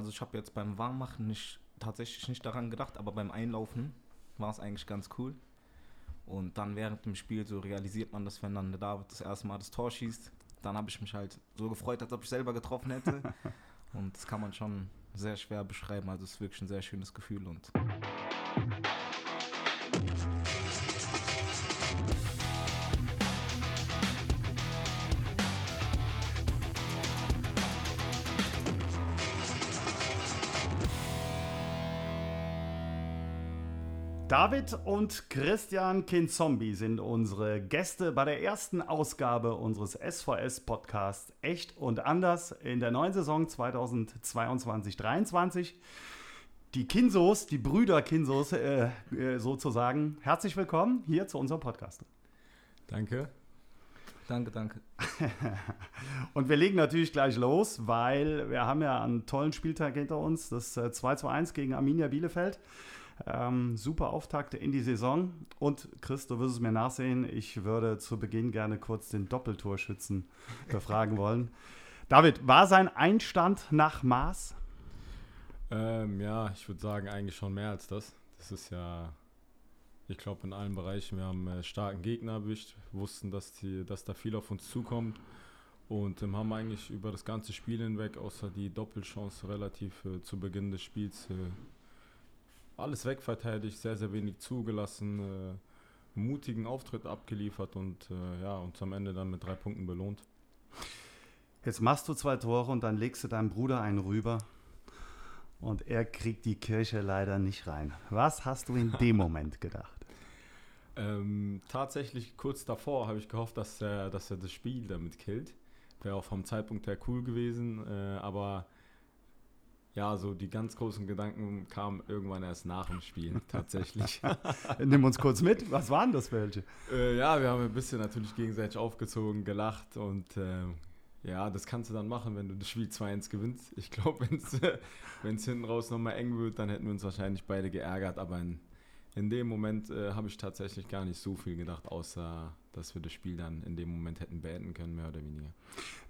Also ich habe jetzt beim Warmmachen nicht, tatsächlich nicht daran gedacht, aber beim Einlaufen war es eigentlich ganz cool. Und dann während dem Spiel so realisiert man das, wenn dann der David das erste Mal das Tor schießt. Dann habe ich mich halt so gefreut, als ob ich selber getroffen hätte. und das kann man schon sehr schwer beschreiben. Also es ist wirklich ein sehr schönes Gefühl und David und Christian Kinzombie sind unsere Gäste bei der ersten Ausgabe unseres SVS-Podcasts Echt und Anders in der neuen Saison 2022-23. Die Kinsos, die Brüder Kinsos äh, äh, sozusagen, herzlich willkommen hier zu unserem Podcast. Danke. Danke, danke. und wir legen natürlich gleich los, weil wir haben ja einen tollen Spieltag hinter uns, das 2 zu 1 gegen Arminia Bielefeld. Ähm, super Auftakt in die Saison. Und Chris, du wirst es mir nachsehen. Ich würde zu Beginn gerne kurz den Doppeltorschützen befragen wollen. David, war sein Einstand nach Maß? Ähm, ja, ich würde sagen, eigentlich schon mehr als das. Das ist ja, ich glaube, in allen Bereichen. Wir haben äh, starken Gegner erwischt, wussten, dass, die, dass da viel auf uns zukommt und ähm, haben eigentlich über das ganze Spiel hinweg, außer die Doppelchance relativ äh, zu Beginn des Spiels, äh, alles wegverteidigt, sehr, sehr wenig zugelassen, äh, mutigen Auftritt abgeliefert und äh, ja, uns am Ende dann mit drei Punkten belohnt. Jetzt machst du zwei Tore und dann legst du deinem Bruder einen rüber und er kriegt die Kirche leider nicht rein. Was hast du in dem Moment gedacht? Ähm, tatsächlich kurz davor habe ich gehofft, dass er, dass er das Spiel damit killt. Wäre auch vom Zeitpunkt her cool gewesen, äh, aber ja, so die ganz großen Gedanken kamen irgendwann erst nach dem Spiel, tatsächlich. Nimm uns kurz mit, was waren das welche? Äh, ja, wir haben ein bisschen natürlich gegenseitig aufgezogen, gelacht und äh, ja, das kannst du dann machen, wenn du das Spiel 2-1 gewinnst. Ich glaube, wenn es hinten raus nochmal eng wird, dann hätten wir uns wahrscheinlich beide geärgert, aber in, in dem Moment äh, habe ich tatsächlich gar nicht so viel gedacht, außer dass wir das Spiel dann in dem Moment hätten beenden können, mehr oder weniger.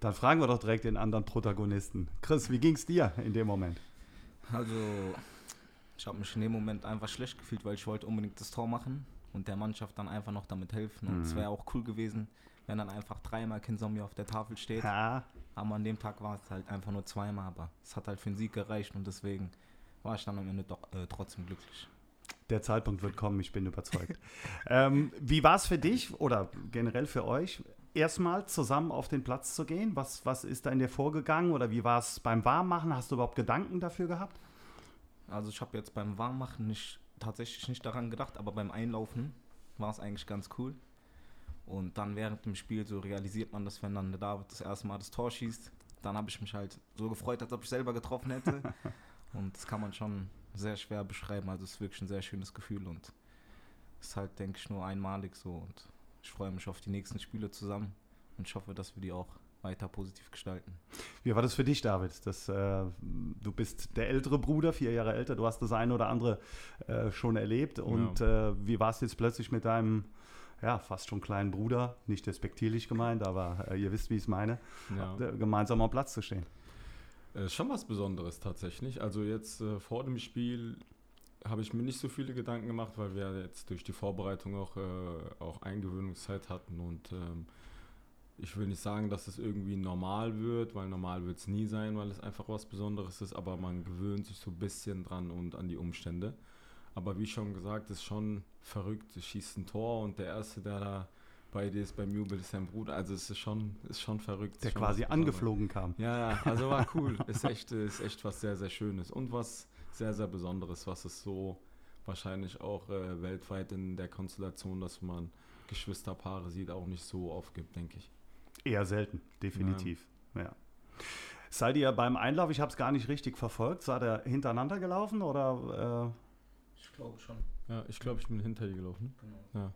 Dann fragen wir doch direkt den anderen Protagonisten. Chris, wie ging es dir in dem Moment? Also, ich habe mich in dem Moment einfach schlecht gefühlt, weil ich wollte unbedingt das Tor machen und der Mannschaft dann einfach noch damit helfen. Und es mhm. wäre auch cool gewesen, wenn dann einfach dreimal Kinsomi auf der Tafel steht. Ja. Aber an dem Tag war es halt einfach nur zweimal, aber es hat halt für den Sieg gereicht und deswegen war ich dann am Ende doch äh, trotzdem glücklich. Der Zeitpunkt wird kommen, ich bin überzeugt. ähm, wie war es für dich oder generell für euch, erstmal zusammen auf den Platz zu gehen? Was, was ist da in dir vorgegangen oder wie war es beim Warmmachen? Hast du überhaupt Gedanken dafür gehabt? Also ich habe jetzt beim Warmmachen nicht, tatsächlich nicht daran gedacht, aber beim Einlaufen war es eigentlich ganz cool. Und dann während dem Spiel so realisiert man das, wenn dann der David das erste Mal das Tor schießt. Dann habe ich mich halt so gefreut, als ob ich selber getroffen hätte. Und das kann man schon sehr schwer beschreiben. Also es ist wirklich ein sehr schönes Gefühl und ist halt, denke ich, nur einmalig so. Und ich freue mich auf die nächsten Spiele zusammen und ich hoffe, dass wir die auch weiter positiv gestalten. Wie war das für dich, David? Das, äh, du bist der ältere Bruder, vier Jahre älter. Du hast das eine oder andere äh, schon erlebt. Und ja. äh, wie war es jetzt plötzlich mit deinem, ja, fast schon kleinen Bruder, nicht despektierlich gemeint, aber äh, ihr wisst, wie ich es meine, ja. gemeinsam am Platz zu stehen? Äh, schon was Besonderes tatsächlich. Also jetzt äh, vor dem Spiel habe ich mir nicht so viele Gedanken gemacht, weil wir jetzt durch die Vorbereitung auch, äh, auch Eingewöhnungszeit hatten und ähm, ich will nicht sagen, dass es irgendwie normal wird, weil normal wird es nie sein, weil es einfach was Besonderes ist, aber man gewöhnt sich so ein bisschen dran und an die Umstände. Aber wie schon gesagt, ist schon verrückt. Du schießt ein Tor und der Erste, der da bei dir ist beim Jubel ist sein Bruder. Also es ist schon, ist schon verrückt. Der schon quasi angeflogen kam. Ja, ja, also war cool. ist, echt, ist echt was sehr, sehr Schönes und was sehr, sehr Besonderes, was es so wahrscheinlich auch äh, weltweit in der Konstellation, dass man Geschwisterpaare sieht, auch nicht so aufgibt, denke ich. Eher selten, definitiv. Ja. ja. Seid ihr beim Einlauf, ich habe es gar nicht richtig verfolgt, seid ihr hintereinander gelaufen oder? Äh? Ich glaube schon. Ja, ich glaube, ich bin hinter dir gelaufen. Genau. Ja.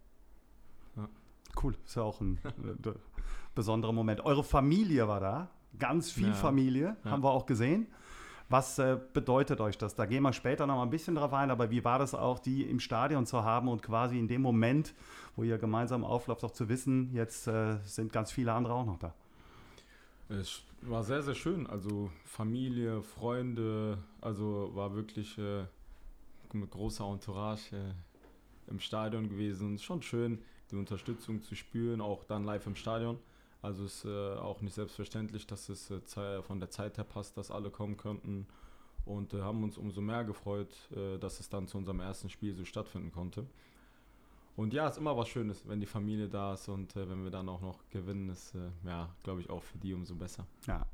Cool, ist ja auch ein äh, besonderer Moment. Eure Familie war da, ganz viel ja. Familie, ja. haben wir auch gesehen. Was äh, bedeutet euch das? Da gehen wir später noch mal ein bisschen drauf ein, aber wie war das auch, die im Stadion zu haben und quasi in dem Moment, wo ihr gemeinsam auflauft, auch zu wissen, jetzt äh, sind ganz viele andere auch noch da? Es war sehr, sehr schön. Also Familie, Freunde, also war wirklich äh, mit großer Entourage äh, im Stadion gewesen. Schon schön, die Unterstützung zu spüren, auch dann live im Stadion. Also es ist äh, auch nicht selbstverständlich, dass es äh, von der Zeit her passt, dass alle kommen könnten. Und äh, haben uns umso mehr gefreut, äh, dass es dann zu unserem ersten Spiel so stattfinden konnte. Und ja, ist immer was Schönes, wenn die Familie da ist und äh, wenn wir dann auch noch gewinnen, ist äh, ja, glaube ich, auch für die umso besser. Ja.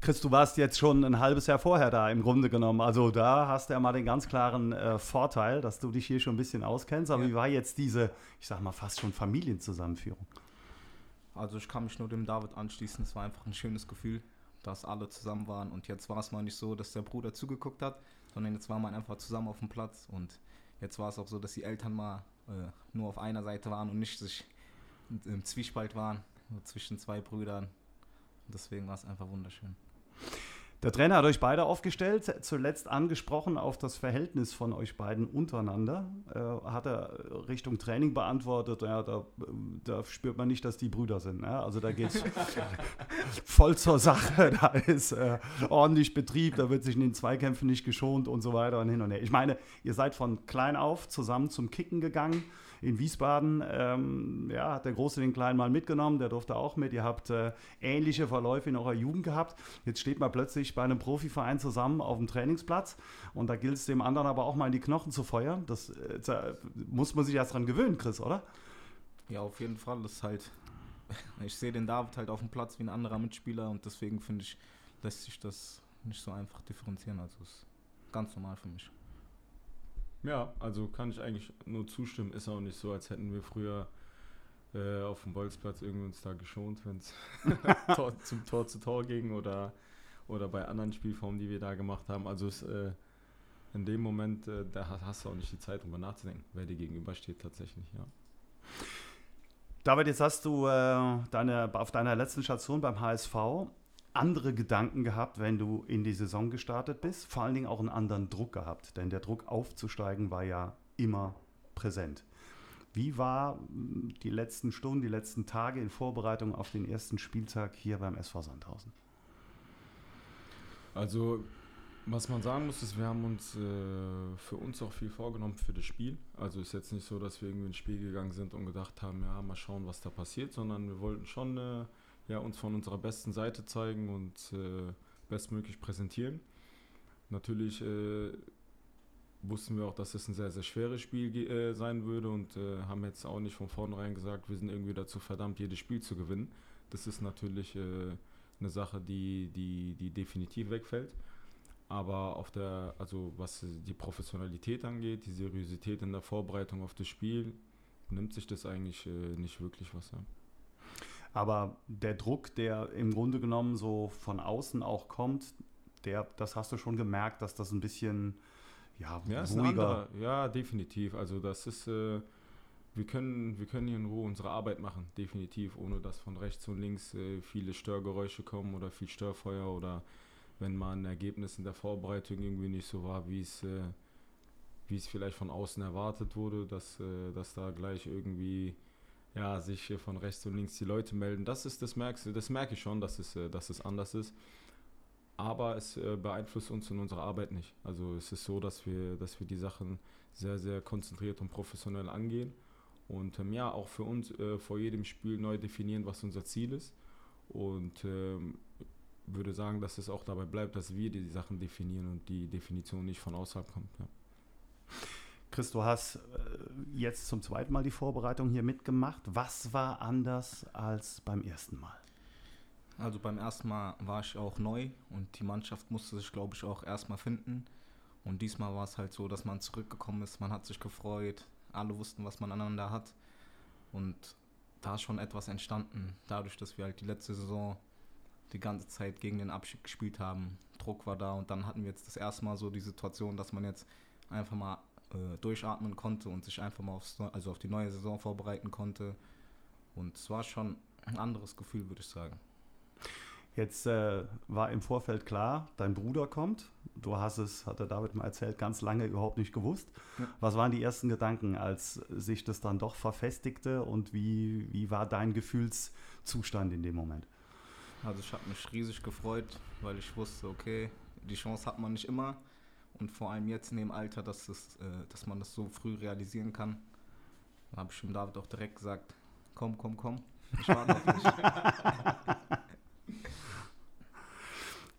Chris, du warst jetzt schon ein halbes Jahr vorher da im Grunde genommen. Also da hast du ja mal den ganz klaren äh, Vorteil, dass du dich hier schon ein bisschen auskennst. Aber ja. wie war jetzt diese, ich sag mal, fast schon Familienzusammenführung? Also ich kann mich nur dem David anschließen. Es war einfach ein schönes Gefühl, dass alle zusammen waren. Und jetzt war es mal nicht so, dass der Bruder zugeguckt hat, sondern jetzt war man einfach zusammen auf dem Platz. Und jetzt war es auch so, dass die Eltern mal äh, nur auf einer Seite waren und nicht sich im Zwiespalt waren, zwischen zwei Brüdern. Deswegen war es einfach wunderschön. Der Trainer hat euch beide aufgestellt, zuletzt angesprochen auf das Verhältnis von euch beiden untereinander. Äh, hat er Richtung Training beantwortet, ja, da, da, spürt man nicht, dass die Brüder sind. Ne? Also da geht es voll zur Sache, da ist äh, ordentlich Betrieb, da wird sich in den Zweikämpfen nicht geschont und so weiter und hin und her. Ich meine, ihr seid von klein auf zusammen zum Kicken gegangen in Wiesbaden ähm, ja, hat der Große den Kleinen mal mitgenommen, der durfte auch mit. Ihr habt äh, ähnliche Verläufe in eurer Jugend gehabt. Jetzt steht man plötzlich bei einem Profiverein zusammen auf dem Trainingsplatz und da gilt es dem anderen aber auch mal in die Knochen zu feuern. Das äh, muss man sich erst dran gewöhnen, Chris, oder? Ja, auf jeden Fall. Das ist halt, ich sehe den David halt auf dem Platz wie ein anderer Mitspieler und deswegen finde ich, lässt sich das nicht so einfach differenzieren. Also ist ganz normal für mich. Ja, also kann ich eigentlich nur zustimmen. Ist auch nicht so, als hätten wir früher äh, auf dem Bolzplatz irgendwie uns da geschont, wenn es zum Tor zu Tor ging oder, oder bei anderen Spielformen, die wir da gemacht haben. Also es, äh, in dem Moment, äh, da hast du auch nicht die Zeit, darüber nachzudenken, wer dir gegenübersteht tatsächlich, ja. David, jetzt hast du äh, deine, auf deiner letzten Station beim HSV andere Gedanken gehabt, wenn du in die Saison gestartet bist, vor allen Dingen auch einen anderen Druck gehabt, denn der Druck aufzusteigen war ja immer präsent. Wie war hm, die letzten Stunden, die letzten Tage in Vorbereitung auf den ersten Spieltag hier beim SV Sandhausen? Also, was man sagen muss, ist, wir haben uns äh, für uns auch viel vorgenommen für das Spiel. Also ist jetzt nicht so, dass wir irgendwie ins Spiel gegangen sind und gedacht haben, ja, mal schauen, was da passiert, sondern wir wollten schon äh, ja, uns von unserer besten Seite zeigen und äh, bestmöglich präsentieren. Natürlich äh, wussten wir auch, dass es ein sehr, sehr schweres Spiel äh, sein würde und äh, haben jetzt auch nicht von vornherein gesagt, wir sind irgendwie dazu verdammt, jedes Spiel zu gewinnen. Das ist natürlich äh, eine Sache, die, die, die definitiv wegfällt. Aber auf der, also was die Professionalität angeht, die Seriosität in der Vorbereitung auf das Spiel, nimmt sich das eigentlich äh, nicht wirklich was an. Aber der Druck, der im Grunde genommen so von außen auch kommt, der, das hast du schon gemerkt, dass das ein bisschen ja, ja ruhiger. Ja, definitiv. Also das ist, äh, wir können, wir können hier in Ruhe unsere Arbeit machen, definitiv, ohne dass von rechts und links äh, viele Störgeräusche kommen oder viel Störfeuer oder wenn mal ein Ergebnis in der Vorbereitung irgendwie nicht so war, wie es, äh, wie es vielleicht von außen erwartet wurde, dass, äh, dass da gleich irgendwie ja, sich von rechts und links die Leute melden. Das ist, das merkst das merke ich schon, dass es, äh, dass es anders ist. Aber es äh, beeinflusst uns in unserer Arbeit nicht. Also es ist so, dass wir, dass wir die Sachen sehr, sehr konzentriert und professionell angehen. Und ähm, ja, auch für uns äh, vor jedem Spiel neu definieren, was unser Ziel ist. Und ähm, würde sagen, dass es auch dabei bleibt, dass wir die Sachen definieren und die Definition nicht von außerhalb kommt. Ja. Chris, du hast äh, jetzt zum zweiten Mal die Vorbereitung hier mitgemacht. Was war anders als beim ersten Mal? Also beim ersten Mal war ich auch neu und die Mannschaft musste sich, glaube ich, auch erstmal finden. Und diesmal war es halt so, dass man zurückgekommen ist, man hat sich gefreut, alle wussten, was man aneinander hat. Und da ist schon etwas entstanden, dadurch, dass wir halt die letzte Saison die ganze Zeit gegen den Abschied gespielt haben. Druck war da und dann hatten wir jetzt das erste Mal so die Situation, dass man jetzt einfach mal äh, durchatmen konnte und sich einfach mal aufs, also auf die neue Saison vorbereiten konnte. Und es war schon ein anderes Gefühl, würde ich sagen. Jetzt äh, war im Vorfeld klar, dein Bruder kommt. Du hast es, hat der David mal erzählt, ganz lange überhaupt nicht gewusst. Ja. Was waren die ersten Gedanken, als sich das dann doch verfestigte und wie, wie war dein Gefühlszustand in dem Moment? Also ich habe mich riesig gefreut, weil ich wusste, okay, die Chance hat man nicht immer. Und vor allem jetzt in dem Alter, dass, es, äh, dass man das so früh realisieren kann. Da habe ich dem David auch direkt gesagt, komm, komm, komm. Ich warte auf dich.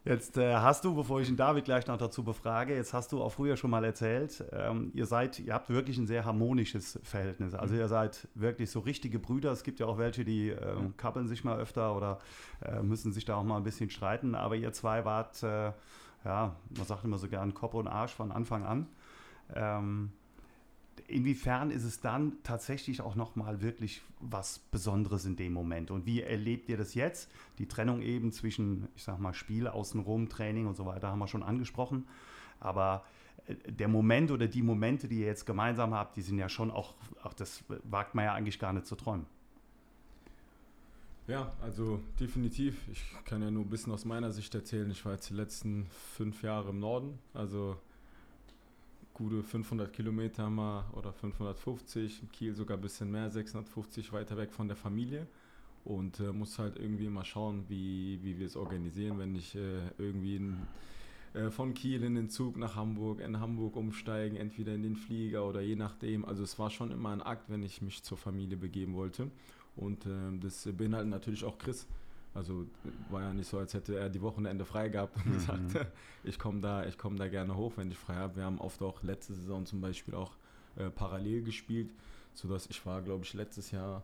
Jetzt äh, hast du, bevor ich den David gleich noch dazu befrage, jetzt hast du auch früher schon mal erzählt, ähm, ihr seid, ihr habt wirklich ein sehr harmonisches Verhältnis. Also ihr seid wirklich so richtige Brüder. Es gibt ja auch welche, die äh, kappeln sich mal öfter oder äh, müssen sich da auch mal ein bisschen streiten. Aber ihr zwei wart, äh, ja, man sagt immer so gern Kopf und Arsch von Anfang an. Ähm, inwiefern ist es dann tatsächlich auch nochmal wirklich was Besonderes in dem Moment? Und wie erlebt ihr das jetzt? Die Trennung eben zwischen, ich sag mal, Spiel, außenrum, Training und so weiter haben wir schon angesprochen. Aber äh, der Moment oder die Momente, die ihr jetzt gemeinsam habt, die sind ja schon auch, auch das wagt man ja eigentlich gar nicht zu träumen. Ja, also definitiv. Ich kann ja nur ein bisschen aus meiner Sicht erzählen. Ich war jetzt die letzten fünf Jahre im Norden. Also gute 500 Kilometer mal oder 550, in Kiel sogar ein bisschen mehr, 650 weiter weg von der Familie und äh, muss halt irgendwie mal schauen, wie, wie wir es organisieren, wenn ich äh, irgendwie in, äh, von Kiel in den Zug nach Hamburg, in Hamburg umsteigen, entweder in den Flieger oder je nachdem. Also es war schon immer ein Akt, wenn ich mich zur Familie begeben wollte und ähm, das beinhaltet natürlich auch Chris. Also war ja nicht so, als hätte er die Wochenende frei gehabt und mhm. gesagt, ich komme da, ich da gerne hoch, wenn ich frei habe. Wir haben oft auch letzte Saison zum Beispiel auch äh, parallel gespielt, sodass ich war, glaube ich, letztes Jahr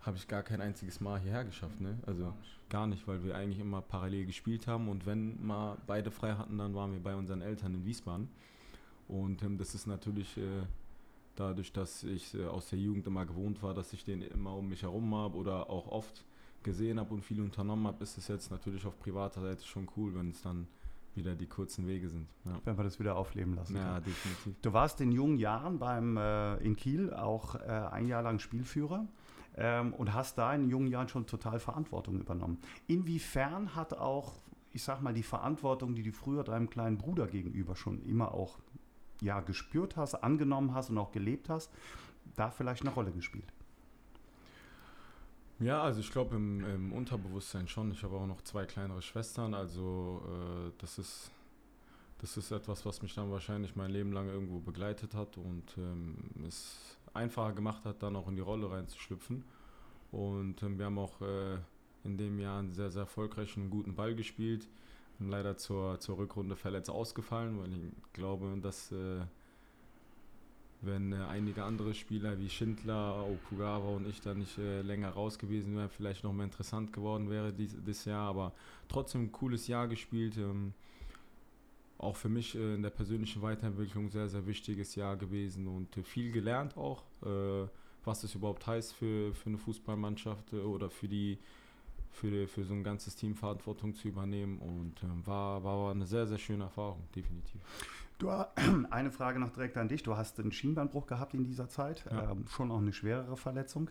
habe ich gar kein einziges Mal hierher geschafft. Ne? Also gar nicht, weil wir eigentlich immer parallel gespielt haben und wenn mal beide frei hatten, dann waren wir bei unseren Eltern in Wiesbaden. Und ähm, das ist natürlich äh, dadurch, dass ich äh, aus der Jugend immer gewohnt war, dass ich den immer um mich herum habe oder auch oft gesehen habe und viel unternommen habe, ist es jetzt natürlich auf privater Seite schon cool, wenn es dann wieder die kurzen Wege sind. Ja. Wenn wir das wieder aufleben lassen. Ja, kann. definitiv. Du warst in jungen Jahren beim äh, in Kiel auch äh, ein Jahr lang Spielführer ähm, und hast da in jungen Jahren schon total Verantwortung übernommen. Inwiefern hat auch, ich sag mal, die Verantwortung, die du früher deinem kleinen Bruder gegenüber schon immer auch ja, gespürt hast, angenommen hast und auch gelebt hast, da vielleicht eine Rolle gespielt? Ja, also ich glaube im, im, Unterbewusstsein schon. Ich habe auch noch zwei kleinere Schwestern, also äh, das ist das ist etwas, was mich dann wahrscheinlich mein Leben lang irgendwo begleitet hat und ähm, es einfacher gemacht hat, dann auch in die Rolle reinzuschlüpfen. Und ähm, wir haben auch äh, in dem Jahr einen sehr, sehr erfolgreichen, guten Ball gespielt. Leider zur, zur Rückrunde verletzt ausgefallen, weil ich glaube, dass äh, wenn äh, einige andere Spieler wie Schindler, Okugawa und ich da nicht äh, länger raus gewesen wären, vielleicht noch mehr interessant geworden wäre dieses Jahr. Aber trotzdem ein cooles Jahr gespielt. Ähm, auch für mich äh, in der persönlichen Weiterentwicklung sehr, sehr wichtiges Jahr gewesen und äh, viel gelernt auch, äh, was es überhaupt heißt für, für eine Fußballmannschaft oder für die für, für so ein ganzes Team Verantwortung zu übernehmen und ähm, war, war eine sehr, sehr schöne Erfahrung, definitiv. Du, eine Frage noch direkt an dich. Du hast einen Schienbeinbruch gehabt in dieser Zeit, ja. ähm, schon auch eine schwerere Verletzung.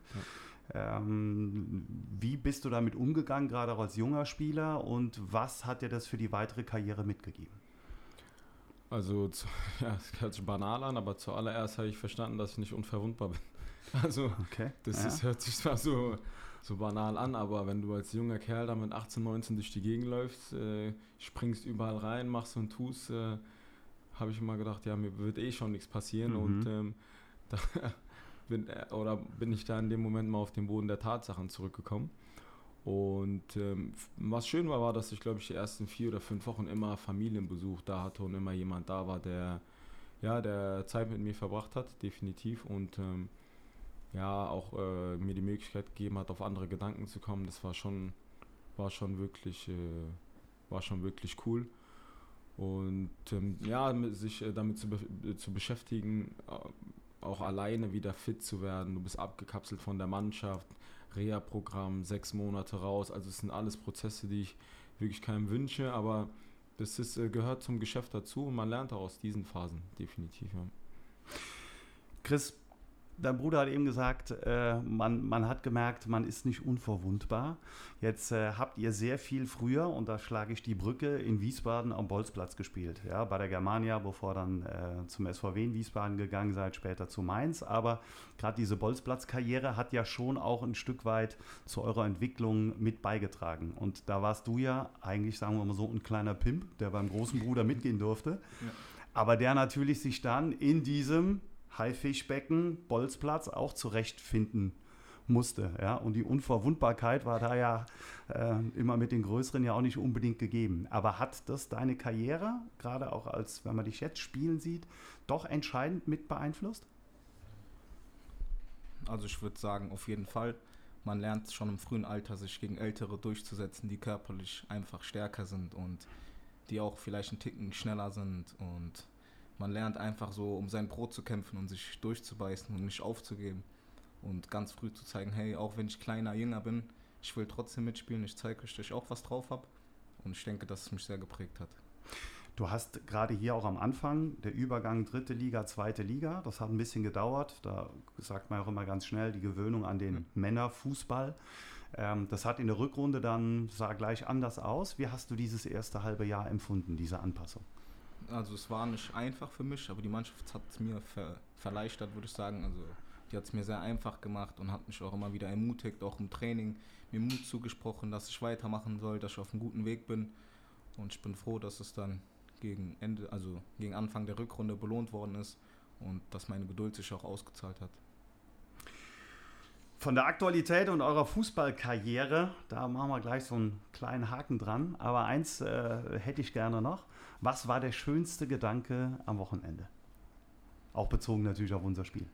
Ja. Ähm, wie bist du damit umgegangen, gerade auch als junger Spieler und was hat dir das für die weitere Karriere mitgegeben? Also, zu, ja, es hört sich banal an, aber zuallererst habe ich verstanden, dass ich nicht unverwundbar bin. Also, okay. das ja. ist, hört sich zwar so, so banal an, aber wenn du als junger Kerl da mit 18, 19 durch die Gegend läufst, äh, springst überall rein, machst und tust, äh, habe ich immer gedacht, ja, mir wird eh schon nichts passieren. Mhm. Und ähm, da bin, äh, oder bin ich da in dem Moment mal auf den Boden der Tatsachen zurückgekommen. Und ähm, was schön war, war, dass ich, glaube ich, die ersten vier oder fünf Wochen immer Familienbesuch da hatte und immer jemand da war, der, ja, der Zeit mit mir verbracht hat, definitiv. Und ähm, ja, auch äh, mir die Möglichkeit gegeben hat, auf andere Gedanken zu kommen. Das war schon, war schon wirklich, äh, war schon wirklich cool. Und ähm, ja, sich äh, damit zu, be zu beschäftigen, äh, auch alleine wieder fit zu werden. Du bist abgekapselt von der Mannschaft, Reha-Programm, sechs Monate raus. Also es sind alles Prozesse, die ich wirklich keinem wünsche, aber das ist, äh, gehört zum Geschäft dazu und man lernt auch aus diesen Phasen, definitiv. Ja. Chris, dein Bruder hat eben gesagt, äh, man, man hat gemerkt, man ist nicht unverwundbar. Jetzt äh, habt ihr sehr viel früher, und da schlage ich die Brücke, in Wiesbaden am Bolzplatz gespielt. Ja, bei der Germania, bevor dann äh, zum SVW in Wiesbaden gegangen seid, später zu Mainz. Aber gerade diese Bolzplatz-Karriere hat ja schon auch ein Stück weit zu eurer Entwicklung mit beigetragen. Und da warst du ja eigentlich, sagen wir mal so, ein kleiner Pimp, der beim großen Bruder mitgehen durfte. Ja. Aber der natürlich sich dann in diesem Haifischbecken, Bolzplatz auch zurechtfinden musste. Ja? Und die Unverwundbarkeit war da ja äh, immer mit den Größeren ja auch nicht unbedingt gegeben. Aber hat das deine Karriere, gerade auch als, wenn man dich jetzt spielen sieht, doch entscheidend mit beeinflusst? Also ich würde sagen, auf jeden Fall. Man lernt schon im frühen Alter, sich gegen Ältere durchzusetzen, die körperlich einfach stärker sind und die auch vielleicht einen Ticken schneller sind und man lernt einfach so, um sein Brot zu kämpfen und sich durchzubeißen und nicht aufzugeben und ganz früh zu zeigen, hey, auch wenn ich kleiner, jünger bin, ich will trotzdem mitspielen, ich zeige euch, dass ich auch was drauf habe und ich denke, dass es mich sehr geprägt hat. Du hast gerade hier auch am Anfang der Übergang dritte Liga, zweite Liga, das hat ein bisschen gedauert. Da sagt man auch immer ganz schnell die Gewöhnung an den mhm. Männerfußball. Ähm, das hat in der Rückrunde dann, sah gleich anders aus. Wie hast du dieses erste halbe Jahr empfunden, diese Anpassung? Also es war nicht einfach für mich, aber die Mannschaft hat es mir ver verleichtert, würde ich sagen. Also die hat es mir sehr einfach gemacht und hat mich auch immer wieder ermutigt, auch im Training mir Mut zugesprochen, dass ich weitermachen soll, dass ich auf einem guten Weg bin. Und ich bin froh, dass es dann gegen Ende, also gegen Anfang der Rückrunde belohnt worden ist und dass meine Geduld sich auch ausgezahlt hat. Von der Aktualität und eurer Fußballkarriere, da machen wir gleich so einen kleinen Haken dran. Aber eins äh, hätte ich gerne noch. Was war der schönste Gedanke am Wochenende? Auch bezogen natürlich auf unser Spiel.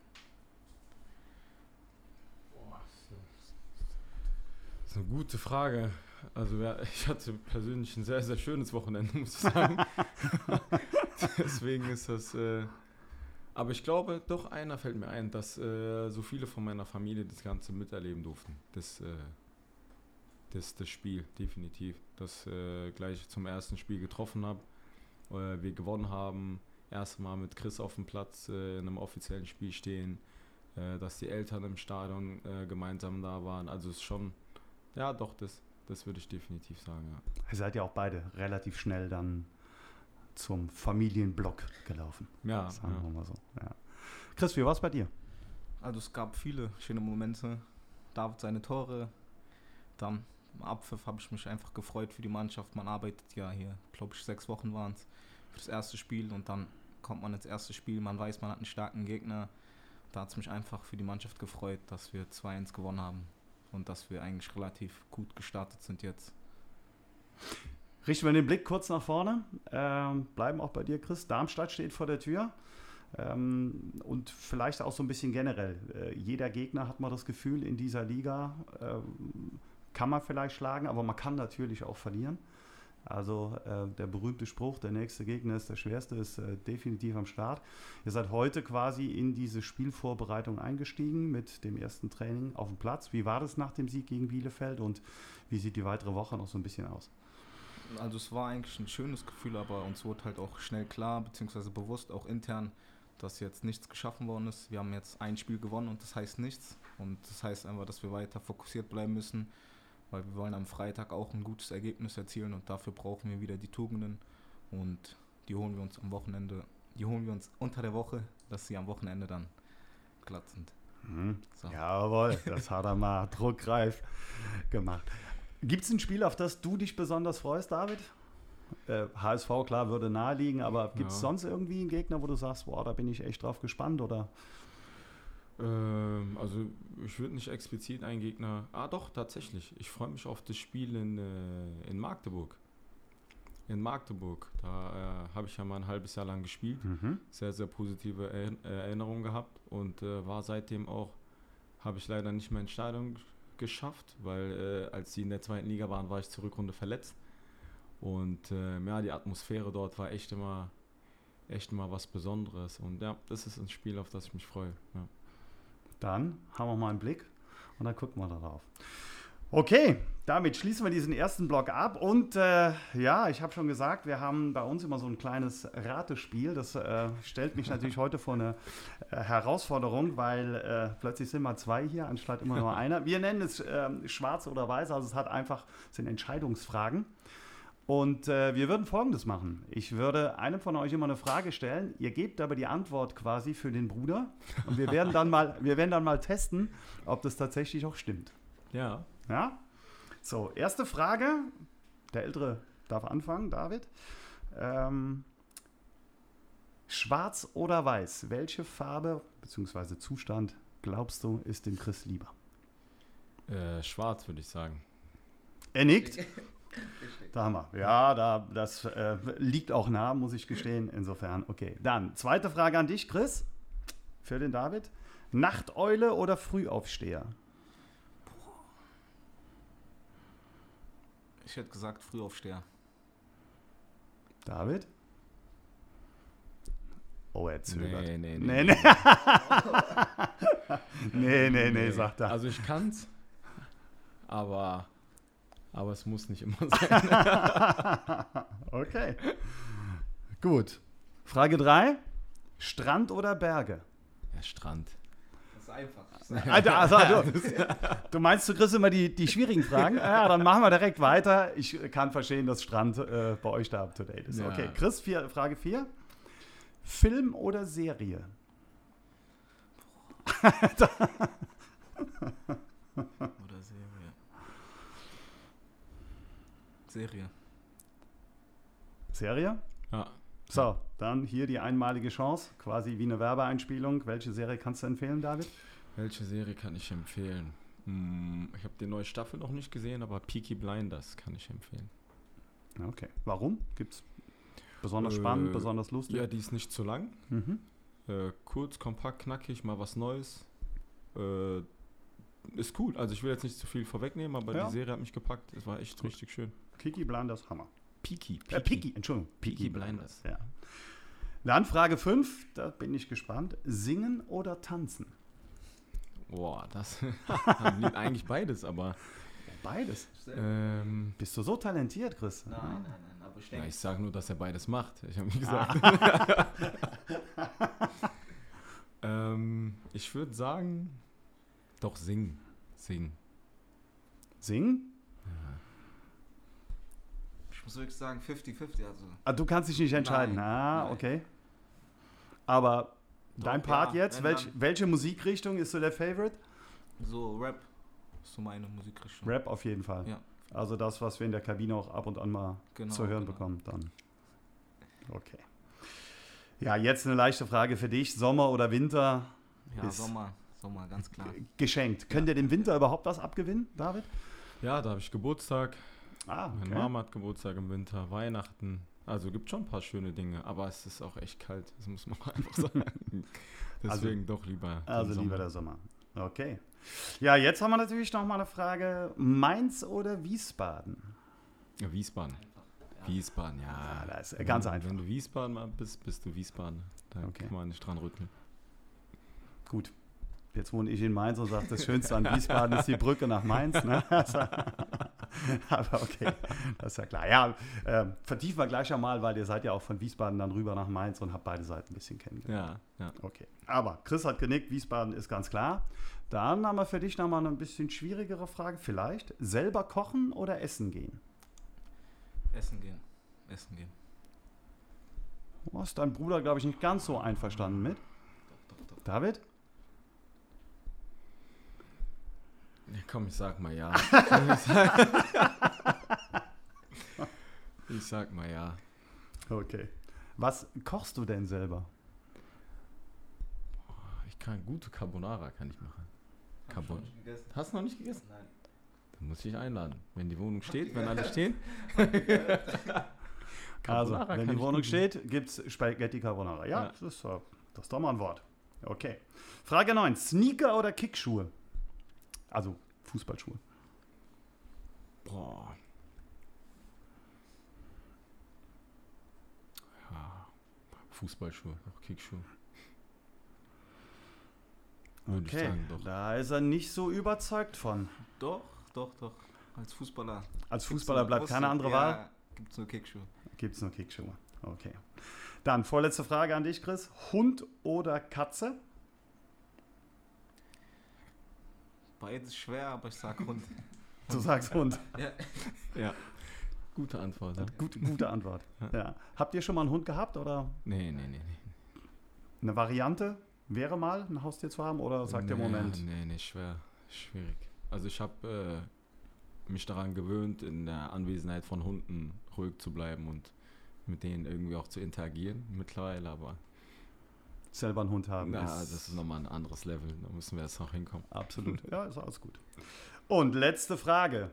Das ist eine gute Frage. Also ja, ich hatte persönlich ein sehr, sehr schönes Wochenende, muss ich sagen. Deswegen ist das... Äh, aber ich glaube, doch einer fällt mir ein, dass äh, so viele von meiner Familie das Ganze miterleben durften. Das, äh, das, das Spiel, definitiv. Das äh, gleich zum ersten Spiel getroffen habe äh, wir gewonnen haben. Erstmal mit Chris auf dem Platz äh, in einem offiziellen Spiel stehen, äh, dass die Eltern im Stadion gemeinsam da waren. Also es ist schon, ja doch, das, das würde ich definitiv sagen. Ja. Ihr seid ja auch beide relativ schnell dann zum Familienblock gelaufen. Ja. Sagen ja. wir mal so. Ja. Chris, wie war es bei dir? Also es gab viele schöne Momente. David seine Tore, dann im Abpfiff habe ich mich einfach gefreut für die Mannschaft. Man arbeitet ja hier, glaube ich, sechs Wochen waren es für das erste Spiel und dann kommt man ins erste Spiel. Man weiß, man hat einen starken Gegner. Da hat es mich einfach für die Mannschaft gefreut, dass wir 2-1 gewonnen haben und dass wir eigentlich relativ gut gestartet sind jetzt. Richten wir den Blick kurz nach vorne. Ähm, bleiben auch bei dir, Chris. Darmstadt steht vor der Tür. Ähm, und vielleicht auch so ein bisschen generell. Äh, jeder Gegner hat man das Gefühl in dieser Liga, ähm, kann man vielleicht schlagen, aber man kann natürlich auch verlieren. Also äh, der berühmte Spruch, der nächste Gegner ist der schwerste, ist äh, definitiv am Start. Ihr seid heute quasi in diese Spielvorbereitung eingestiegen mit dem ersten Training auf dem Platz. Wie war das nach dem Sieg gegen Bielefeld und wie sieht die weitere Woche noch so ein bisschen aus? Also es war eigentlich ein schönes Gefühl, aber uns wurde halt auch schnell klar, beziehungsweise bewusst auch intern, dass jetzt nichts geschaffen worden ist. Wir haben jetzt ein Spiel gewonnen und das heißt nichts. Und das heißt einfach, dass wir weiter fokussiert bleiben müssen weil wir wollen am Freitag auch ein gutes Ergebnis erzielen und dafür brauchen wir wieder die Tugenden und die holen wir uns am Wochenende, die holen wir uns unter der Woche, dass sie am Wochenende dann glatt sind. Mhm. So. Jawohl, das hat er mal druckreif gemacht. Gibt es ein Spiel, auf das du dich besonders freust, David? Äh, HSV, klar, würde naheliegen, aber gibt es ja. sonst irgendwie einen Gegner, wo du sagst, boah, da bin ich echt drauf gespannt oder ähm, also ich würde nicht explizit einen Gegner. Ah doch, tatsächlich. Ich freue mich auf das Spiel in, äh, in Magdeburg. In Magdeburg. Da äh, habe ich ja mal ein halbes Jahr lang gespielt. Mhm. Sehr, sehr positive er Erinnerungen gehabt und äh, war seitdem auch, habe ich leider nicht mehr ins Stadion geschafft, weil äh, als sie in der zweiten Liga waren, war ich zur Rückrunde verletzt. Und äh, ja, die Atmosphäre dort war echt immer, echt immer was Besonderes. Und ja, das ist ein Spiel, auf das ich mich freue. Ja. Dann haben wir mal einen Blick und dann gucken wir darauf. Okay, damit schließen wir diesen ersten Block ab. Und äh, ja, ich habe schon gesagt, wir haben bei uns immer so ein kleines Ratespiel. Das äh, stellt mich natürlich heute vor eine äh, Herausforderung, weil äh, plötzlich sind mal zwei hier, anstatt immer nur einer. Wir nennen es ähm, schwarz oder weiß, also es hat einfach, es sind Entscheidungsfragen. Und äh, wir würden Folgendes machen. Ich würde einem von euch immer eine Frage stellen. Ihr gebt aber die Antwort quasi für den Bruder. Und wir werden dann mal, wir werden dann mal testen, ob das tatsächlich auch stimmt. Ja. Ja? So, erste Frage. Der Ältere darf anfangen, David. Ähm, schwarz oder weiß? Welche Farbe bzw. Zustand glaubst du ist dem Chris lieber? Äh, schwarz, würde ich sagen. Er nickt. Da haben wir. Ja, da, das äh, liegt auch nah, muss ich gestehen. Insofern, okay. Dann, zweite Frage an dich, Chris. Für den David. Nachteule oder Frühaufsteher? Ich hätte gesagt Frühaufsteher. David? Oh, er zögert. Nee, nee, Nee, nee. nee. nee, nee, nee, sagt er. Also ich kann's, aber, aber es muss nicht immer sein. Okay. Gut. Frage 3. Strand oder Berge? Ja, Strand. Das ist einfach. Alter, also, du, du meinst, du kriegst immer die, die schwierigen Fragen? Ja, dann machen wir direkt weiter. Ich kann verstehen, dass Strand äh, bei euch da up to date ist. Ja. Okay, Chris, vier, Frage 4. Film oder Serie? Oder Serie. Serie. Serie? Ja. So, dann hier die einmalige Chance, quasi wie eine Werbeeinspielung. Welche Serie kannst du empfehlen, David? Welche Serie kann ich empfehlen? Hm, ich habe die neue Staffel noch nicht gesehen, aber Peaky Blinders kann ich empfehlen. Okay. Warum? Gibt's besonders Äh, spannend, besonders lustig? Ja, die ist nicht zu lang. Mhm. Äh, kurz, kompakt, knackig, mal was Neues. Äh, ist cool. Also ich will jetzt nicht zu viel vorwegnehmen, aber Ja. die Serie hat mich gepackt. Es war echt richtig schön. Kiki Blinders Hammer. Peaky. Äh, Piki, Entschuldigung. Peaky Blinders. Ja. Dann Frage 5, da bin ich gespannt. Singen oder tanzen? Boah, das eigentlich beides, aber Beides. ähm, Bist du so talentiert, Chris? Nein, nein, nein. Aber ich ja, ich sage nur, dass er beides macht. Ich habe nicht gesagt. ähm, ich würde sagen, doch singen. Singen. Singen? ich muss wirklich sagen 50-50. Also Ah, du kannst dich nicht entscheiden. Nein, ah, nein. okay. Aber Doch, dein Part ja, jetzt, welch, welche Musikrichtung ist so der Favorite? so Rap ist so meine Musikrichtung. Rap auf jeden Fall. Ja. Also das, was wir in der Kabine auch ab und an mal Genau, zu hören genau. bekommen, dann. Okay. Ja, jetzt eine leichte Frage für dich. Sommer oder Winter? Ja, Ist- Sommer. Sommer, ganz klar. Geschenkt. Könnt ihr dem Winter überhaupt was abgewinnen, David? Ja, da habe ich Geburtstag. Ah, Meine okay. Mama hat Geburtstag im Winter, Weihnachten. Also gibt schon ein paar schöne Dinge, aber es ist auch echt kalt. Das muss man einfach sagen. Deswegen doch lieber. Also Sommer. lieber der Sommer. Okay. Ja, jetzt haben wir natürlich noch mal eine Frage. Mainz oder Wiesbaden? Ja, Wiesbaden. Wiesbaden, ja. Ah, das ist ganz wenn, einfach. Wenn du Wiesbaden mal bist, bist du Wiesbaden. Da Okay. kann man nicht dran rütteln. Gut. Jetzt wohne ich in Mainz und sage, das Schönste an Wiesbaden ist die Brücke nach Mainz. Ne? Aber okay, das ist ja klar. Ja, äh, vertiefen wir gleich einmal, weil ihr seid ja auch von Wiesbaden dann rüber nach Mainz und habt beide Seiten ein bisschen kennengelernt. Ja, ja. Okay. Aber Chris hat genickt, Wiesbaden ist ganz klar. Dann haben wir für dich nochmal eine bisschen schwierigere Frage, vielleicht. Selber kochen oder essen gehen? Essen gehen. Essen gehen. Du hast dein Bruder, glaube ich, nicht ganz so einverstanden mit. Doch, doch, doch. David? Ja, Komm, ich sag mal ja. ich, sag, ich sag mal ja. Okay. Was kochst du denn selber? Ich kann gute Carbonara kann ich machen. Hab Carbon- schon nicht gegessen. Hast du noch nicht gegessen? Nein. Dann muss ich dich einladen. Wenn die Wohnung steht, wenn alle stehen. Also, Carbonara wenn die Wohnung steht, gibt es Spaghetti Carbonara. Ja, Ja. Das, ist, das ist doch mal ein Wort. Okay. Frage 9. Sneaker oder Kickschuhe? Also Fußballschuhe. Boah. Ja. Fußballschuhe, auch Kickschuhe. Würde ich Okay, sagen, doch. da ist er nicht so überzeugt von. Doch, doch, doch. Als Fußballer. Als Fußballer bleibt keine andere Wahl? Gibt es nur Kickschuhe. Gibt es nur Kickschuhe. Okay. Dann vorletzte Frage an dich, Chris. Hund oder Katze? Beides schwer, aber ich sag Hund. Du sagst Hund. ja. ja. Gute Antwort. Ja. Gute, gute Antwort. Ja. Habt ihr schon mal einen Hund gehabt oder? Nee, nee, nee, nee. Eine Variante wäre mal ein Haustier zu haben oder sagt nee, ihr Moment? Nee, nee, schwer. Schwierig. Also ich habe äh, mich daran gewöhnt, in der Anwesenheit von Hunden ruhig zu bleiben und mit denen irgendwie auch zu interagieren mittlerweile, aber selber einen Hund haben. Ja, das ist nochmal ein anderes Level. Da müssen wir jetzt noch hinkommen. Absolut. Ja, ist alles gut. Und letzte Frage.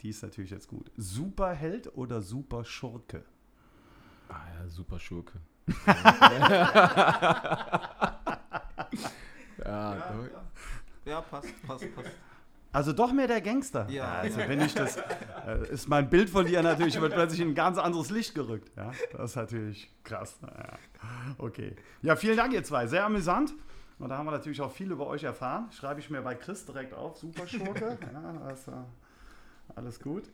Die ist natürlich jetzt gut. Superheld oder Superschurke? Ah ja, Superschurke. ja, ja, ja, passt, passt, passt. Also doch mehr der Gangster. Ja. Also wenn ich das, äh, ist mein Bild von dir natürlich wird plötzlich in ein ganz anderes Licht gerückt. Ja, das ist natürlich krass. Ja. Okay. Ja, vielen Dank ihr zwei. Sehr amüsant. Und da haben wir natürlich auch viel über euch erfahren. Schreibe ich mir bei Chris direkt auf. Super Schurke. ja, also, alles gut.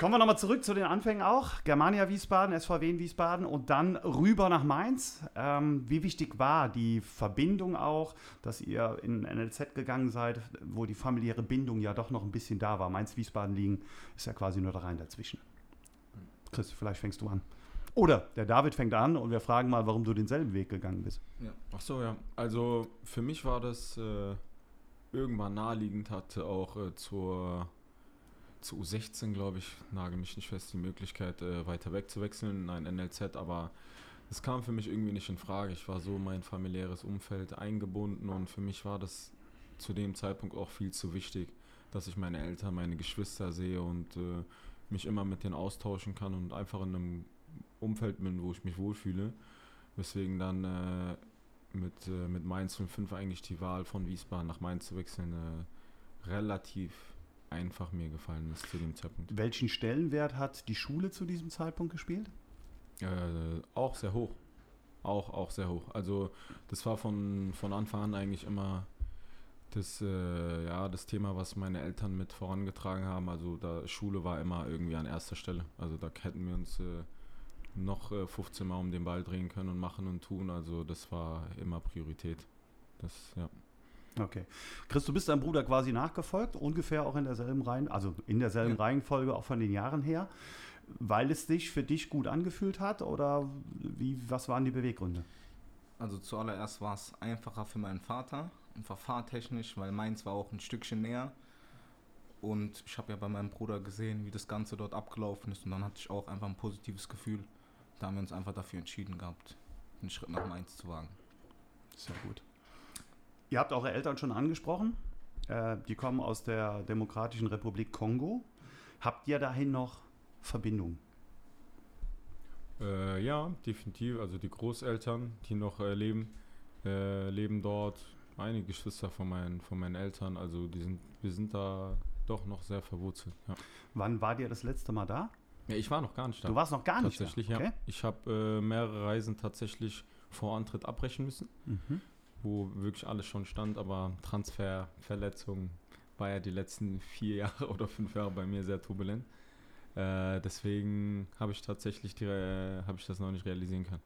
Kommen wir nochmal zurück zu den Anfängen auch. Germania Wiesbaden, SVW in Wiesbaden und dann rüber nach Mainz. Ähm, wie wichtig war die Verbindung auch, dass ihr in NLZ gegangen seid, wo die familiäre Bindung ja doch noch ein bisschen da war? Mainz-Wiesbaden liegen ist ja quasi nur da rein dazwischen. Chris, vielleicht fängst du an. Oder der David fängt an und wir fragen mal, warum du denselben Weg gegangen bist. Ja. Ach so, ja. Also für mich war das äh, irgendwann naheliegend, hatte auch äh, zur zu U16, glaube ich, nagel mich nicht fest, die Möglichkeit, äh, weiter wegzuwechseln in ein NLZ, aber es kam für mich irgendwie nicht in Frage. Ich war so mein familiäres Umfeld eingebunden und für mich war das zu dem Zeitpunkt auch viel zu wichtig, dass ich meine Eltern, meine Geschwister sehe und äh, mich immer mit denen austauschen kann und einfach in einem Umfeld bin, wo ich mich wohlfühle. Weswegen dann äh, mit, äh, mit Mainz 05 eigentlich die Wahl von Wiesbaden nach Mainz zu wechseln äh, relativ einfach mir gefallen ist zu dem Zeitpunkt. Welchen Stellenwert hat die Schule zu diesem Zeitpunkt gespielt? Äh, auch sehr hoch. Auch, auch sehr hoch. Also das war von, von Anfang an eigentlich immer das, äh, ja, das Thema, was meine Eltern mit vorangetragen haben. Also da Schule war immer irgendwie an erster Stelle. Also da hätten wir uns äh, noch äh, 15 Mal um den Ball drehen können und machen und tun. Also das war immer Priorität. Das, ja. Okay. Chris, du bist deinem Bruder quasi nachgefolgt, ungefähr auch in derselben Reihen, also in derselben ja. Reihenfolge auch von den Jahren her, weil es sich für dich gut angefühlt hat oder wie, was waren die Beweggründe? Also zuallererst war es einfacher für meinen Vater, einfach fahrtechnisch, weil meins war auch ein Stückchen näher. Und ich habe ja bei meinem Bruder gesehen, wie das Ganze dort abgelaufen ist. Und dann hatte ich auch einfach ein positives Gefühl. Da haben wir uns einfach dafür entschieden gehabt, einen Schritt nach Mainz zu wagen. Sehr gut. Ihr habt eure Eltern schon angesprochen. Äh, die kommen aus der Demokratischen Republik Kongo. Habt ihr dahin noch Verbindungen? Äh, ja, definitiv. Also die Großeltern, die noch äh, leben, äh, leben dort. Einige Geschwister von meinen, von meinen Eltern. Also die sind, wir sind da doch noch sehr verwurzelt. Ja. Wann war ihr das letzte Mal da? Ja, ich war noch gar nicht da. Du warst noch gar nicht tatsächlich, da? Tatsächlich, ja. Ich habe äh, mehrere Reisen tatsächlich vor Antritt abbrechen müssen. Mhm wo wirklich alles schon stand, aber Transfer, Verletzung war ja die letzten vier Jahre oder fünf Jahre bei mir sehr turbulent. Äh, deswegen habe ich tatsächlich die, äh, habe ich das noch nicht realisieren können.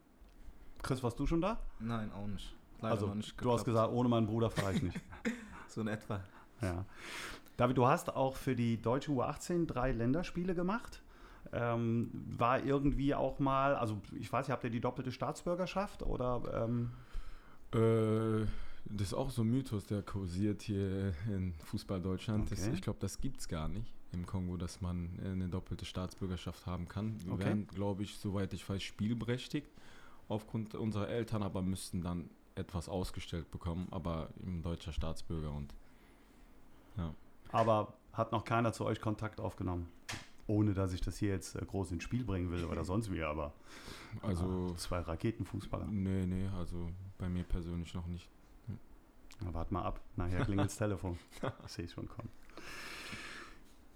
Chris, warst du schon da? Nein, auch nicht. Leider also, nicht du hast gesagt, ohne meinen Bruder fahre ich nicht. so in etwa. Ja. David, du hast auch für die deutsche U18 drei Länderspiele gemacht. Ähm, war irgendwie auch mal, also ich weiß, habt ihr die doppelte Staatsbürgerschaft oder? Ähm äh, das ist auch so ein Mythos, der kursiert hier in Fußball Deutschland. Okay. Das, ich glaube, das gibt es gar nicht im Kongo, dass man eine doppelte Staatsbürgerschaft haben kann. Wir okay. werden, glaube ich, soweit ich weiß, spielberechtigt aufgrund unserer Eltern, aber müssten dann etwas ausgestellt bekommen, aber im deutscher Staatsbürger und ja. Aber hat noch keiner zu euch Kontakt aufgenommen? Ohne dass ich das hier jetzt äh, groß ins Spiel bringen will oder sonst wie, aber also ah, zwei Raketenfußballer. Nee, nee, also bei mir persönlich noch nicht. Na, wart mal ab, nachher klingelt das Telefon. Ich sehe schon kommen.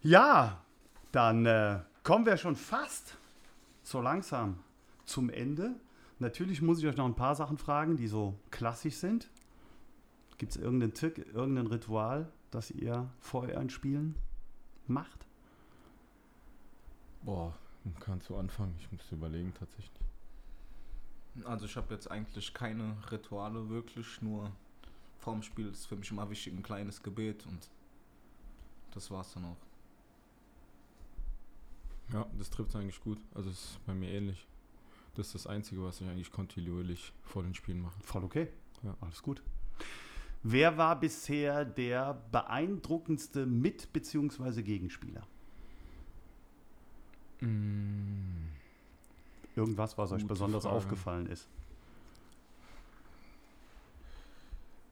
Ja, dann äh, kommen wir schon fast so langsam zum Ende. Natürlich muss ich euch noch ein paar Sachen fragen, die so klassisch sind. Gibt es irgendeinen Tick, irgendein Ritual, das ihr vor euren Spielen macht? Boah, kannst du anfangen? Ich muss überlegen tatsächlich. Also ich habe jetzt eigentlich keine Rituale wirklich, nur vorm Spiel ist für mich immer wichtig ein kleines Gebet und das war's dann auch. Ja, das trifft eigentlich gut. Also es ist bei mir ähnlich. Das ist das Einzige, was ich eigentlich kontinuierlich vor den Spielen mache. Voll okay. Ja. Alles gut. Wer war bisher der beeindruckendste Mit- bzw. Gegenspieler? Mm, Irgendwas, was euch Gute besonders Frage. aufgefallen ist.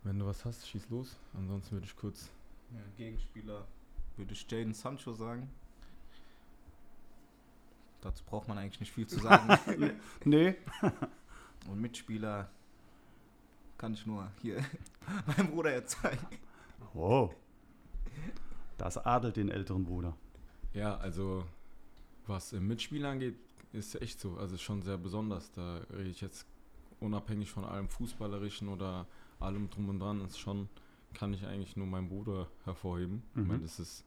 Wenn du was hast, schieß los. Ansonsten würde ich kurz. Ja, Gegenspieler würde ich Jaden Sancho sagen. Dazu braucht man eigentlich nicht viel zu sagen. Nee. Und Mitspieler kann ich nur hier meinem Bruder jetzt zeigen. Oh. Das adelt den älteren Bruder. Ja, also was im Mitspiel angeht, ist echt so. Also schon sehr besonders. Da rede ich jetzt unabhängig von allem Fußballerischen oder allem drum und dran, ist schon, kann ich eigentlich nur meinen Bruder hervorheben. Ich Mhm. meine, das ist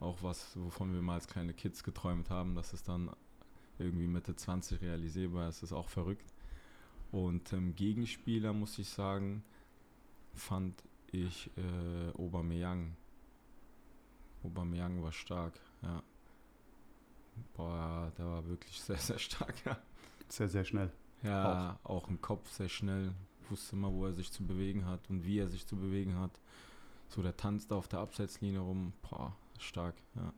auch was, wovon wir mal als kleine Kids geträumt haben, dass es dann irgendwie Mitte 20 realisierbar ist, ist auch verrückt. Und ähm, Gegenspieler, muss ich sagen, fand ich äh, Aubameyang. Aubameyang war stark, ja. Boah, der war wirklich sehr, sehr stark, ja. Sehr, sehr schnell. Ja, auch im Kopf sehr schnell. Wusste immer, wo er sich zu bewegen hat und wie er sich zu bewegen hat. So, der tanzt da auf der Abseitslinie rum. Boah, stark, ja.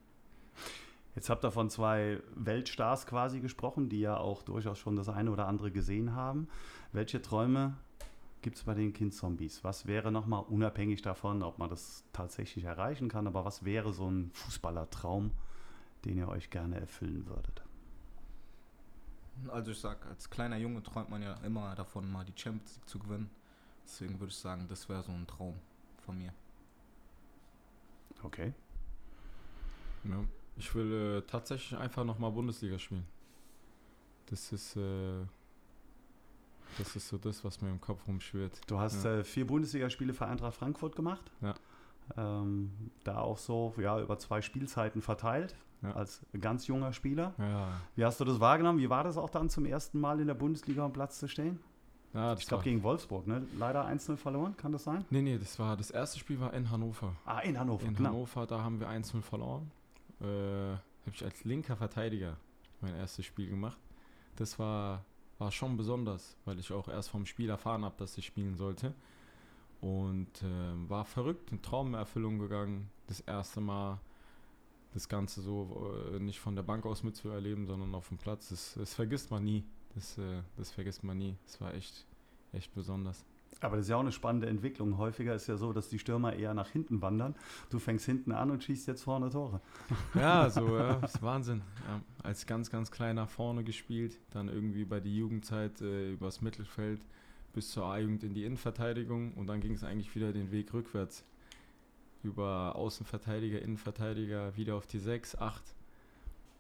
Jetzt habt ihr von zwei Weltstars quasi gesprochen, die ja auch durchaus schon das eine oder andere gesehen haben. Welche Träume gibt es bei den Kindzombies? Was wäre nochmal unabhängig davon, ob man das tatsächlich erreichen kann, aber was wäre so ein Fußballertraum, den ihr euch gerne erfüllen würdet? Also ich sag, als kleiner Junge träumt man ja immer davon, mal die Champions League zu gewinnen. Deswegen würde ich sagen, das wäre so ein Traum von mir. Okay. ja. Ich will äh, tatsächlich einfach nochmal Bundesliga spielen. Das ist, äh, das ist so das, was mir im Kopf rumschwirrt. Du hast Ja. äh, vier Bundesligaspiele für Eintracht Frankfurt gemacht. Ja. Ähm, da auch so ja, über zwei Spielzeiten verteilt, Ja. als ganz junger Spieler. Ja, Wie hast du das wahrgenommen? Wie war das auch dann zum ersten Mal in der Bundesliga am Platz zu stehen? ja Ich glaube gegen Wolfsburg, ne? Leider 1-0 verloren, kann das sein? Nee, nee, das war das erste Spiel war in Hannover. Ah, in Hannover, In genau. Hannover, da haben wir 1-0 verloren. Äh, habe ich als linker Verteidiger mein erstes Spiel gemacht. Das war, war schon besonders, weil ich auch erst vom Spiel erfahren habe, dass ich spielen sollte. Und ähm, war verrückt, in Traumerfüllung gegangen. Das erste Mal das Ganze so äh, nicht von der Bank aus mitzuerleben, sondern auf dem Platz. Das, das vergisst man nie. Das, äh, das vergisst man nie. Das war echt, echt besonders. Aber das ist ja auch eine spannende Entwicklung. Häufiger ist ja so, dass die Stürmer eher nach hinten wandern. Du fängst hinten an und schießt jetzt vorne Tore. Ja, so, ja, das ist Wahnsinn. Ja, als ganz, ganz kleiner vorne gespielt, dann irgendwie bei der Jugendzeit äh, übers Mittelfeld bis zur A-Jugend in die Innenverteidigung und dann ging es eigentlich wieder den Weg rückwärts. Über Außenverteidiger, Innenverteidiger, wieder auf die 6, 8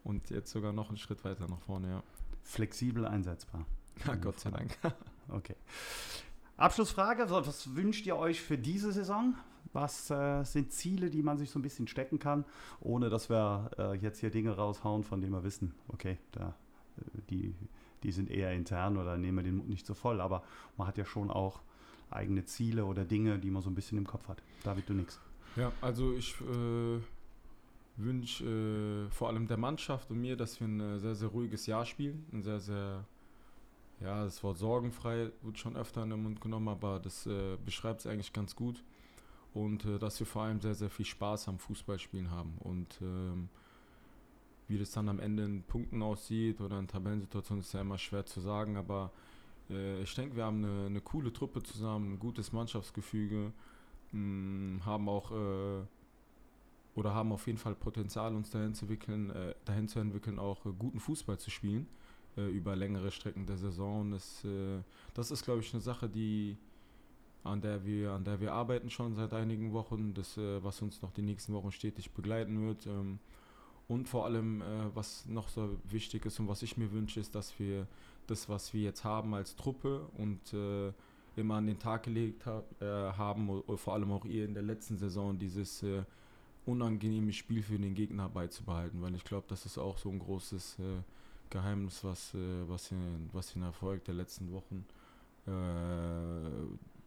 und jetzt sogar noch einen Schritt weiter nach vorne, ja. Flexibel einsetzbar. ja Gott sei Dank. Okay. Abschlussfrage, was wünscht ihr euch für diese Saison? Was äh, sind Ziele, die man sich so ein bisschen stecken kann, ohne dass wir äh, jetzt hier Dinge raushauen, von denen wir wissen, okay, da, äh, die, die sind eher intern oder nehmen wir den Mund nicht so voll, aber man hat ja schon auch eigene Ziele oder Dinge, die man so ein bisschen im Kopf hat. David, du nix. Ja, also ich äh, wünsche äh, vor allem der Mannschaft und mir, dass wir ein äh, sehr, sehr ruhiges Jahr spielen. Ein sehr, sehr, ja, das Wort sorgenfrei wird schon öfter in den Mund genommen, aber das äh, beschreibt es eigentlich ganz gut. Und äh, dass wir vor allem sehr, sehr viel Spaß am Fußballspielen haben. Und ähm, wie das dann am Ende in Punkten aussieht oder in Tabellensituationen ist ja immer schwer zu sagen, aber äh, ich denke, wir haben eine, eine coole Truppe zusammen, ein gutes Mannschaftsgefüge, mh, haben auch äh, oder haben auf jeden Fall Potenzial, uns dahin zu entwickeln, äh, dahin zu entwickeln, auch äh, guten Fußball zu spielen äh, über längere Strecken der Saison. Das, äh, das ist, glaube ich, eine Sache, die an der wir an der wir arbeiten schon seit einigen Wochen, das äh, was uns noch die nächsten Wochen stetig begleiten wird. Ähm, und vor allem, äh, was noch so wichtig ist und was ich mir wünsche, ist, dass wir das, was wir jetzt haben als Truppe und äh, immer an den Tag gelegt hab, äh, haben, vor allem auch ihr in der letzten Saison, dieses äh, unangenehmes Spiel für den Gegner beizubehalten, weil ich glaube, das ist auch so ein großes äh, Geheimnis, was, äh, was, den, was den Erfolg der letzten Wochen äh,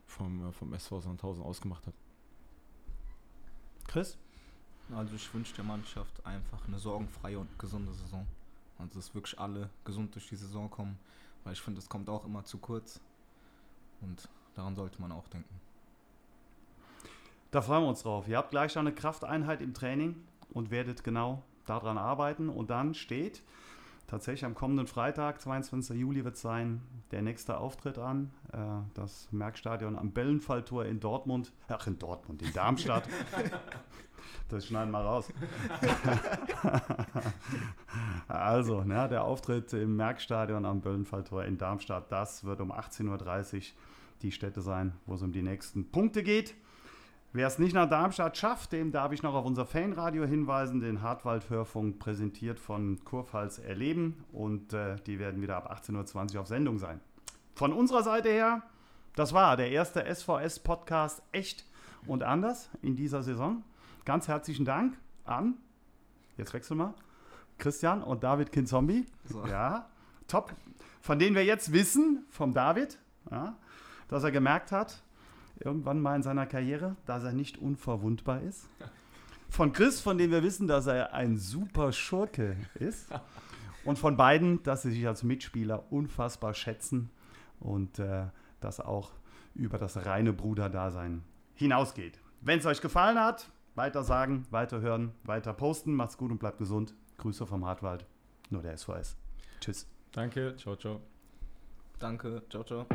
vom, vom SV Sandhausen ausgemacht hat. Chris? Also ich wünsche der Mannschaft einfach eine sorgenfreie und gesunde Saison. Also dass wirklich alle gesund durch die Saison kommen, weil ich finde, es kommt auch immer zu kurz. Und daran sollte man auch denken. Da freuen wir uns drauf. Ihr habt gleich schon eine Krafteinheit im Training und werdet genau daran arbeiten. Und dann steht tatsächlich am kommenden Freitag, 22. Juli, wird sein der nächste Auftritt an. Äh, das Merkstadion am Bellenfalltor in Dortmund. Ach, in Dortmund, in Darmstadt. das schneiden wir raus. also, ne, der Auftritt im Merkstadion am Böllenfalltor in Darmstadt, das wird um 18.30 Uhr die Stätte sein, wo es um die nächsten Punkte geht. Wer es nicht nach Darmstadt schafft, dem darf ich noch auf unser Fanradio hinweisen, den Hartwald-Hörfunk präsentiert von Kurpfalz Erleben und äh, die werden wieder ab 18.20 Uhr auf Sendung sein. Von unserer Seite her, das war der erste SVS-Podcast echt und anders in dieser Saison. Ganz herzlichen Dank an, jetzt wechseln wir, Christian und David Kinzombie. So. Ja, top. Von denen wir jetzt wissen, vom David, ja, dass er gemerkt hat, irgendwann mal in seiner Karriere, dass er nicht unverwundbar ist. Von Chris, von dem wir wissen, dass er ein super Schurke ist. Und von beiden, dass sie sich als Mitspieler unfassbar schätzen und äh, das auch über das reine Bruderdasein hinausgeht. Wenn es euch gefallen hat, weiter sagen, weiter hören, weiter posten. Macht's gut und bleibt gesund. Grüße vom Hartwald. Nur der SVS. Tschüss. Danke, ciao, ciao. Danke, ciao, ciao.